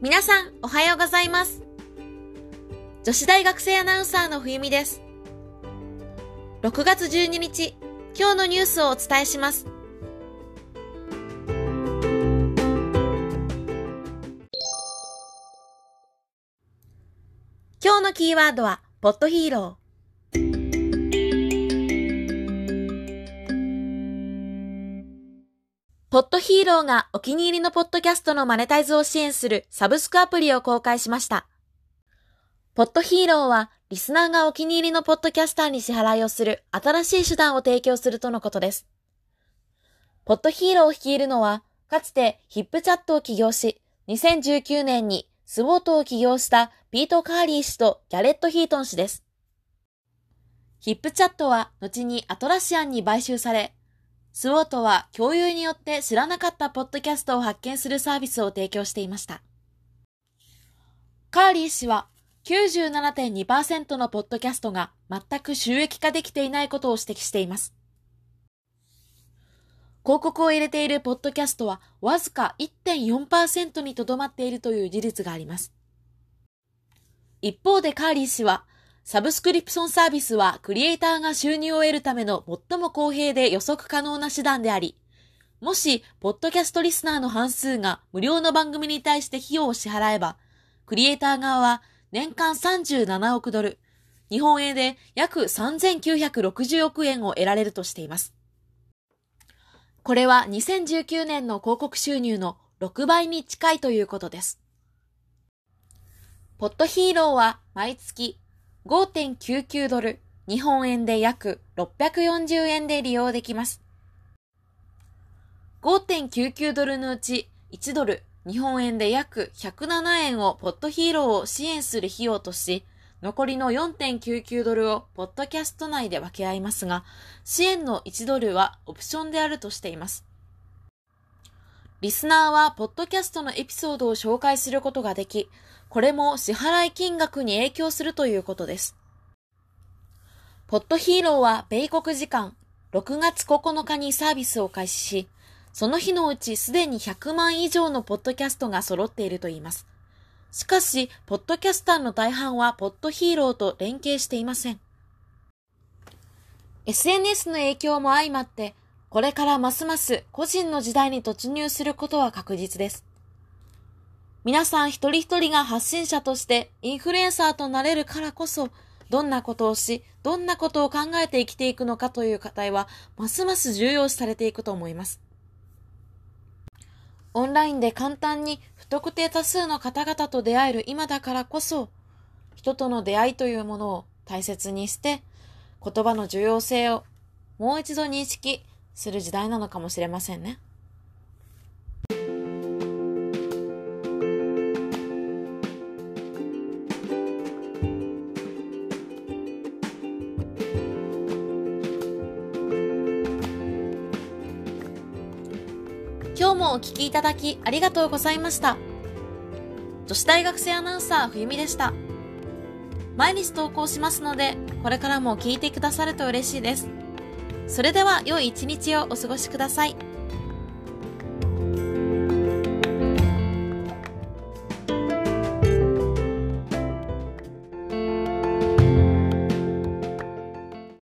皆さん、おはようございます。女子大学生アナウンサーの冬美です。6月12日、今日のニュースをお伝えします。今日のキーワードは、ポットヒーロー。ポットヒーローがお気に入りのポッドキャストのマネタイズを支援するサブスクアプリを公開しました。ポットヒーローはリスナーがお気に入りのポッドキャスターに支払いをする新しい手段を提供するとのことです。ポットヒーローを率いるのは、かつてヒップチャットを起業し、2019年にスウォートを起業したピート・カーリー氏とギャレット・ヒートン氏です。ヒップチャットは後にアトラシアンに買収され、スウォートは共有によって知らなかったポッドキャストを発見するサービスを提供していました。カーリー氏は97.2%のポッドキャストが全く収益化できていないことを指摘しています。広告を入れているポッドキャストはわずか1.4%にとどまっているという事実があります。一方でカーリー氏はサブスクリプションサービスはクリエイターが収入を得るための最も公平で予測可能な手段であり、もし、ポッドキャストリスナーの半数が無料の番組に対して費用を支払えば、クリエイター側は年間37億ドル、日本円で約3960億円を得られるとしています。これは2019年の広告収入の6倍に近いということです。ポッドヒーローは毎月5.99ドル、日本円で約640円で利用できます。5.99ドルのうち1ドル、日本円で約107円をポッドヒーローを支援する費用とし、残りの4.99ドルをポッドキャスト内で分け合いますが、支援の1ドルはオプションであるとしています。リスナーはポッドキャストのエピソードを紹介することができ、これも支払い金額に影響するということです。ポッドヒーローは米国時間6月9日にサービスを開始し、その日のうちすでに100万以上のポッドキャストが揃っているといいます。しかし、ポッドキャスターの大半はポッドヒーローと連携していません。SNS の影響も相まって、これからますます個人の時代に突入することは確実です。皆さん一人一人が発信者としてインフルエンサーとなれるからこそ、どんなことをし、どんなことを考えて生きていくのかという課題は、ますます重要視されていくと思います。オンラインで簡単に不特定多数の方々と出会える今だからこそ、人との出会いというものを大切にして、言葉の重要性をもう一度認識する時代なのかもしれませんね。今日もお聞きいただきありがとうございました。女子大学生アナウンサー冬美でした。毎日投稿しますので、これからも聞いてくださると嬉しいです。それでは良い一日をお過ごしください。